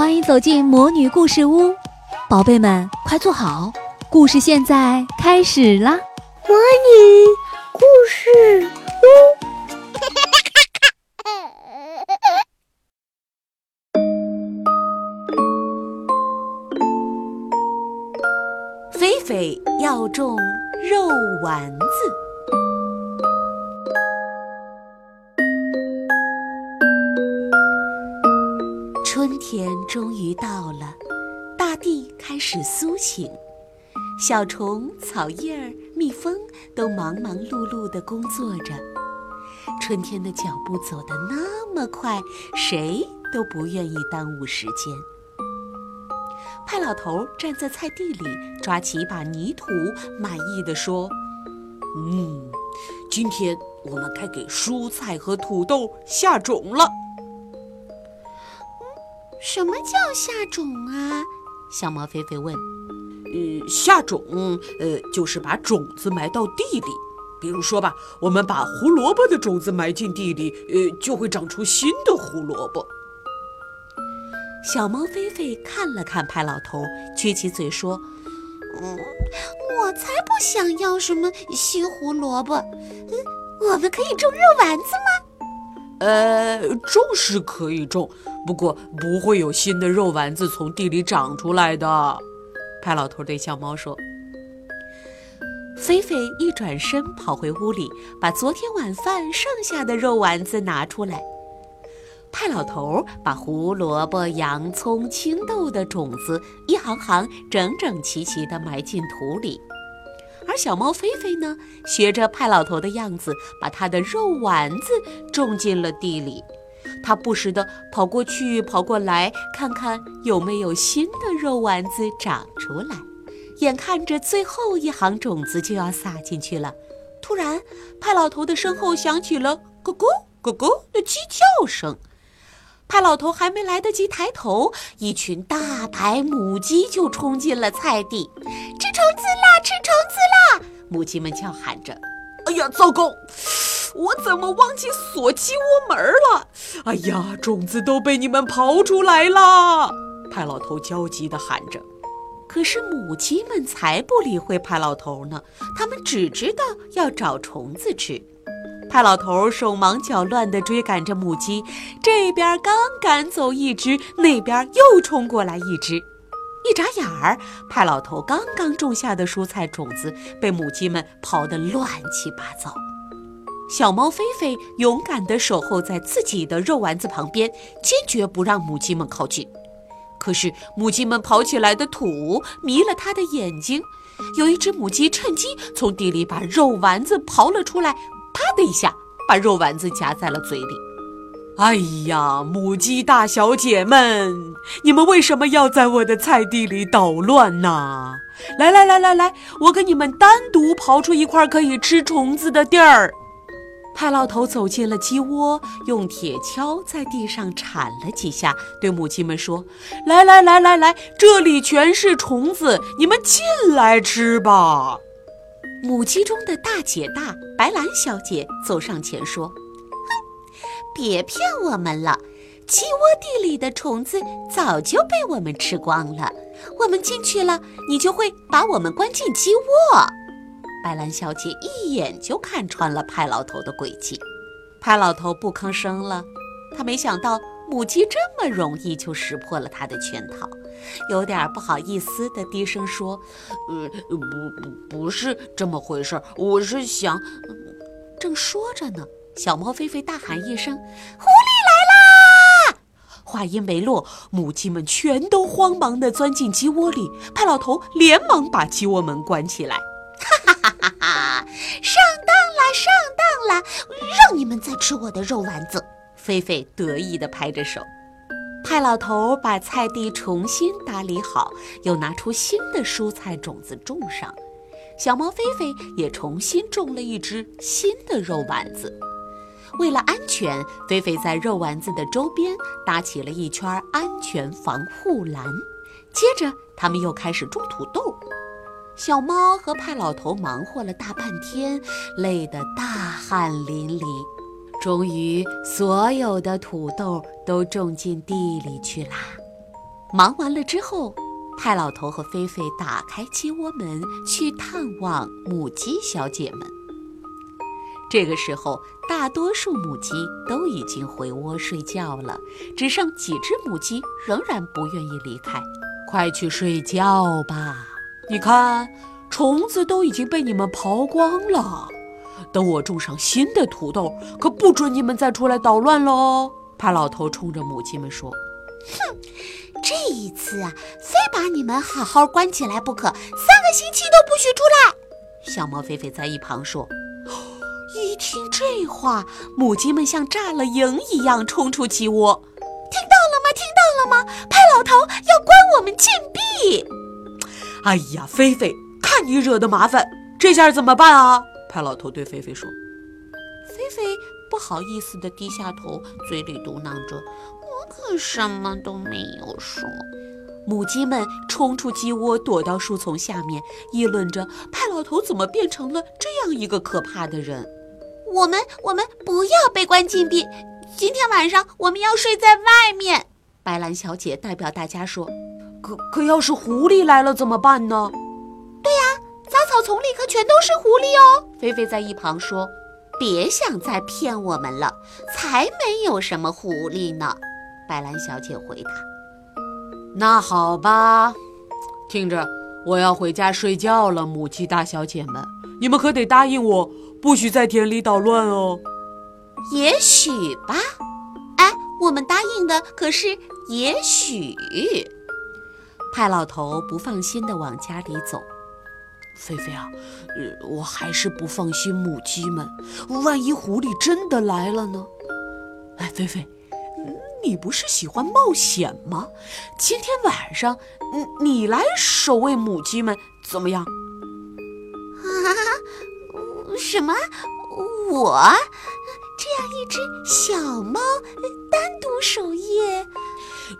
欢迎走进魔女故事屋，宝贝们快坐好，故事现在开始啦！魔女故事屋，菲菲要种肉丸子。天终于到了，大地开始苏醒，小虫、草叶儿、蜜蜂都忙忙碌碌地工作着。春天的脚步走得那么快，谁都不愿意耽误时间。派老头站在菜地里，抓起一把泥土，满意的说：“嗯，今天我们该给蔬菜和土豆下种了。”什么叫下种啊？小猫菲菲问。呃，下种，呃，就是把种子埋到地里。比如说吧，我们把胡萝卜的种子埋进地里，呃，就会长出新的胡萝卜。小猫菲菲看了看派老头，撅起嘴说：“嗯，我才不想要什么新胡萝卜。嗯，我们可以种肉丸子吗？”呃，种是可以种，不过不会有新的肉丸子从地里长出来的。派老头对小猫说。菲菲一转身跑回屋里，把昨天晚饭剩下的肉丸子拿出来。派老头把胡萝卜、洋葱、青豆的种子一行行整整齐齐地埋进土里。而小猫菲菲呢，学着派老头的样子，把他的肉丸子种进了地里。他不时地跑过去、跑过来，看看有没有新的肉丸子长出来。眼看着最后一行种子就要撒进去了，突然，派老头的身后响起了“咕咕咕咕”的鸡叫声。派老头还没来得及抬头，一群大白母鸡就冲进了菜地，吃虫子啦！吃虫子啦！母鸡们叫喊着。哎呀，糟糕！我怎么忘记锁鸡窝门了？哎呀，种子都被你们刨出来了！派老头焦急地喊着。可是母鸡们才不理会派老头呢，它们只知道要找虫子吃。派老头手忙脚乱地追赶着母鸡，这边刚赶走一只，那边又冲过来一只。一眨眼儿，派老头刚刚种下的蔬菜种子被母鸡们刨得乱七八糟。小猫菲菲勇敢地守候在自己的肉丸子旁边，坚决不让母鸡们靠近。可是母鸡们刨起来的土迷了它的眼睛，有一只母鸡趁机从地里把肉丸子刨了出来。啪的一下，把肉丸子夹在了嘴里。哎呀，母鸡大小姐们，你们为什么要在我的菜地里捣乱呢？来来来来来，我给你们单独刨出一块可以吃虫子的地儿。派老头走进了鸡窝，用铁锹在地上铲了几下，对母鸡们说：“来来来来来，这里全是虫子，你们进来吃吧。”母鸡中的大姐大白兰小姐走上前说：“哼，别骗我们了，鸡窝地里的虫子早就被我们吃光了。我们进去了，你就会把我们关进鸡窝。”白兰小姐一眼就看穿了派老头的诡计，派老头不吭声了。他没想到母鸡这么容易就识破了他的圈套。有点不好意思的低声说：“呃，不不不是这么回事，我是想……”正说着呢，小猫菲菲大喊一声：“狐狸来啦！”话音没落，母鸡们全都慌忙地钻进鸡窝里。派老头连忙把鸡窝门关起来：“哈哈哈哈哈！上当了，上当了！让你们再吃我的肉丸子！”菲菲得意地拍着手。派老头把菜地重新打理好，又拿出新的蔬菜种子种上。小猫菲菲也重新种了一只新的肉丸子。为了安全，菲菲在肉丸子的周边搭起了一圈安全防护栏。接着，他们又开始种土豆。小猫和派老头忙活了大半天，累得大汗淋漓。终于，所有的土豆都种进地里去啦。忙完了之后，派老头和菲菲打开鸡窝门去探望母鸡小姐们。这个时候，大多数母鸡都已经回窝睡觉了，只剩几只母鸡仍然不愿意离开。快去睡觉吧！你看，虫子都已经被你们刨光了。等我种上新的土豆，可不准你们再出来捣乱喽！派老头冲着母鸡们说：“哼，这一次啊，非把你们好好关起来不可，三个星期都不许出来。”小猫菲菲在一旁说。一听这话，母鸡们像炸了营一样冲出鸡窝。听到了吗？听到了吗？派老头要关我们禁闭。哎呀，菲菲，看你惹的麻烦，这下怎么办啊？派老头对菲菲说。菲菲不好意思地低下头，嘴里嘟囔着：“我可什么都没有说。”母鸡们冲出鸡窝，躲到树丛下面，议论着：“派老头怎么变成了这样一个可怕的人？”我们我们不要被关禁闭，今天晚上我们要睡在外面。白兰小姐代表大家说：“可可要是狐狸来了怎么办呢？”草丛里可全都是狐狸哦。菲菲在一旁说：“别想再骗我们了，才没有什么狐狸呢。”白兰小姐回答：“那好吧，听着，我要回家睡觉了。母鸡大小姐们，你们可得答应我。”不许在田里捣乱哦。也许吧。哎，我们答应的可是也许。派老头不放心地往家里走。菲菲啊，呃，我还是不放心母鸡们，万一狐狸真的来了呢？哎，菲菲，你不是喜欢冒险吗？今天晚上，你来守卫母鸡们怎么样？啊什么？我这样一只小猫单独守夜？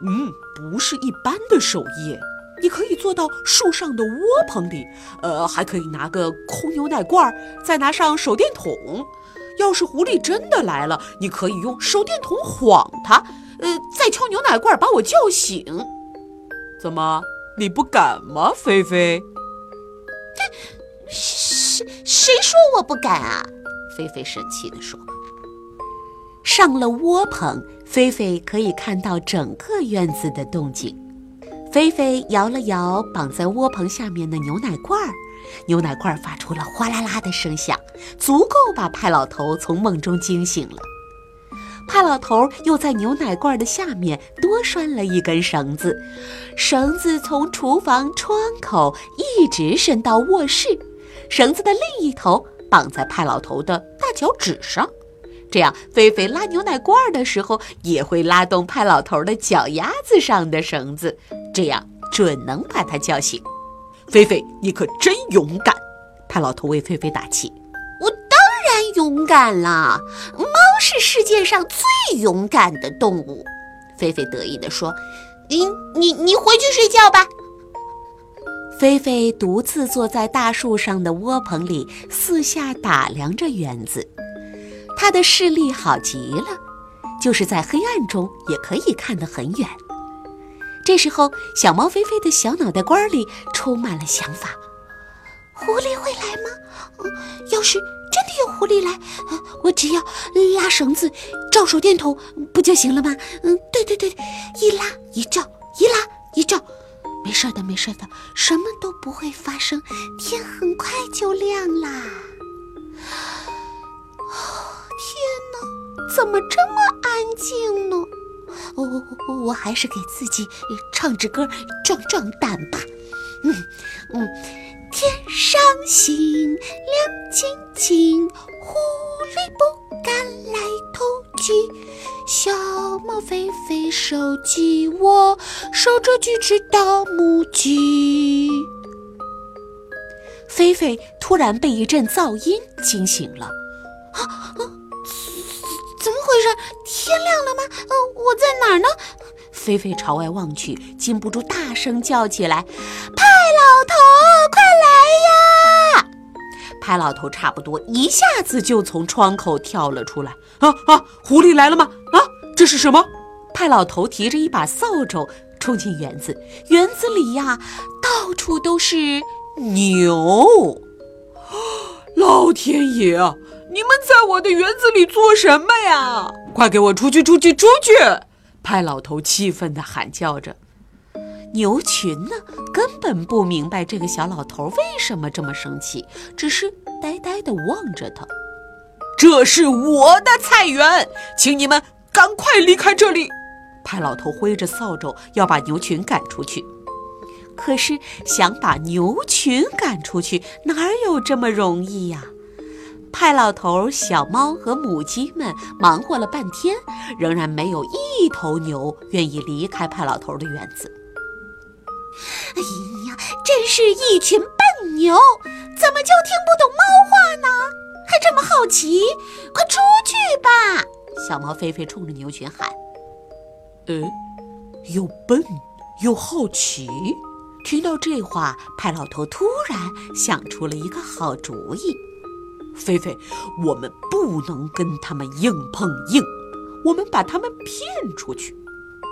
嗯，不是一般的守夜，你可以坐到树上的窝棚里，呃，还可以拿个空牛奶罐，再拿上手电筒。要是狐狸真的来了，你可以用手电筒晃它，呃，再敲牛奶罐把我叫醒。怎么，你不敢吗，菲菲？谁谁说我不敢啊？菲菲生气地说。上了窝棚，菲菲可以看到整个院子的动静。菲菲摇了摇绑在窝棚下面的牛奶罐儿，牛奶罐发出了哗啦啦的声响，足够把派老头从梦中惊醒了。派老头又在牛奶罐的下面多拴了一根绳子，绳子从厨房窗口一直伸到卧室。绳子的另一头绑在派老头的大脚趾上，这样菲菲拉牛奶罐的时候也会拉动派老头的脚丫子上的绳子，这样准能把他叫醒。菲菲，你可真勇敢！派老头为菲菲打气。我当然勇敢啦，猫是世界上最勇敢的动物。菲菲得意地说：“你你你回去睡觉吧。”菲菲独自坐在大树上的窝棚里，四下打量着园子。他的视力好极了，就是在黑暗中也可以看得很远。这时候，小猫菲菲的小脑袋瓜里充满了想法：狐狸会来吗？要是真的有狐狸来，我只要拉绳子、照手电筒，不就行了吗？嗯，对对对，一拉一照，一拉一照。没事的，没事的，什么都不会发生。天很快就亮啦！怎么这么安静呢？我我还是给自己唱支歌壮壮胆吧。嗯嗯，天上星亮晶晶，狐狸不敢来偷鸡。小猫菲菲守鸡窝，守着几只大母鸡。菲菲突然被一阵噪音惊醒了。啊！怎么回事？天亮了吗？呃，我在哪儿呢？菲菲朝外望去，禁不住大声叫起来：“派老头，快来呀！”派老头差不多一下子就从窗口跳了出来。啊啊！狐狸来了吗？啊，这是什么？派老头提着一把扫帚，冲进园子。园子里呀，到处都是牛。老天爷啊！你们在我的园子里做什么呀？快给我出去！出去！出去！派老头气愤地喊叫着。牛群呢，根本不明白这个小老头为什么这么生气，只是呆呆地望着他。这是我的菜园，请你们赶快离开这里！派老头挥着扫帚要把牛群赶出去，可是想把牛群赶出去，哪有这么容易呀？派老头、小猫和母鸡们忙活了半天，仍然没有一头牛愿意离开派老头的园子。哎呀，真是一群笨牛，怎么就听不懂猫话呢？还这么好奇，快出去吧！小猫菲菲冲着牛群喊：“呃，又笨又好奇。”听到这话，派老头突然想出了一个好主意。菲菲，我们不能跟他们硬碰硬，我们把他们骗出去。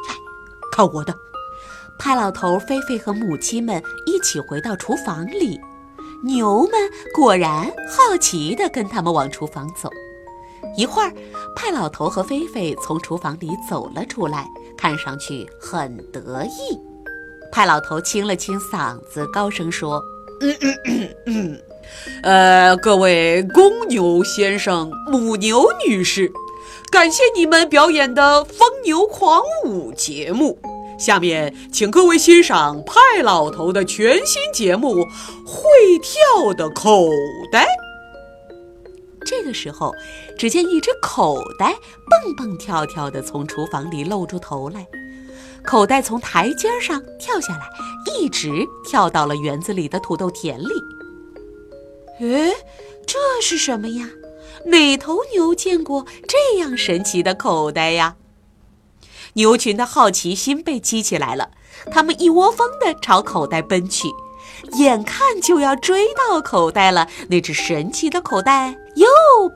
来，看我的！派老头、菲菲和母亲们一起回到厨房里，牛们果然好奇地跟他们往厨房走。一会儿，派老头和菲菲从厨房里走了出来，看上去很得意。派老头清了清嗓子，高声说：“嗯嗯嗯嗯。”呃，各位公牛先生、母牛女士，感谢你们表演的疯牛狂舞节目。下面，请各位欣赏派老头的全新节目《会跳的口袋》。这个时候，只见一只口袋蹦蹦跳跳地从厨房里露出头来，口袋从台阶上跳下来，一直跳到了园子里的土豆田里。哎，这是什么呀？哪头牛见过这样神奇的口袋呀？牛群的好奇心被激起来了，它们一窝蜂地朝口袋奔去，眼看就要追到口袋了。那只神奇的口袋又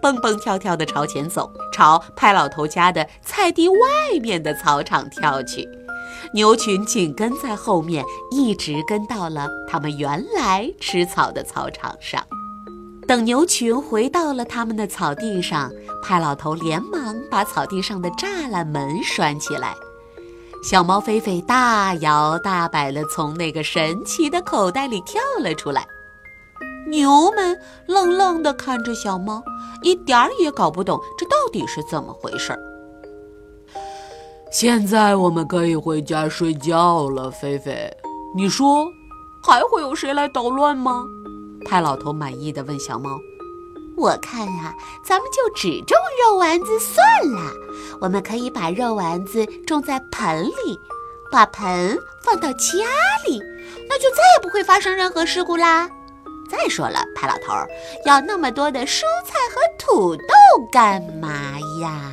蹦蹦跳跳地朝前走，朝派老头家的菜地外面的草场跳去。牛群紧跟在后面，一直跟到了他们原来吃草的草场上。等牛群回到了他们的草地上，派老头连忙把草地上的栅栏门拴起来。小猫菲菲大摇大摆地从那个神奇的口袋里跳了出来。牛们愣愣地看着小猫，一点儿也搞不懂这到底是怎么回事。现在我们可以回家睡觉了，菲菲。你说，还会有谁来捣乱吗？派老头满意的问小猫：“我看啊，咱们就只种肉丸子算了。我们可以把肉丸子种在盆里，把盆放到家里，那就再也不会发生任何事故啦。再说了，派老头要那么多的蔬菜和土豆干嘛呀？”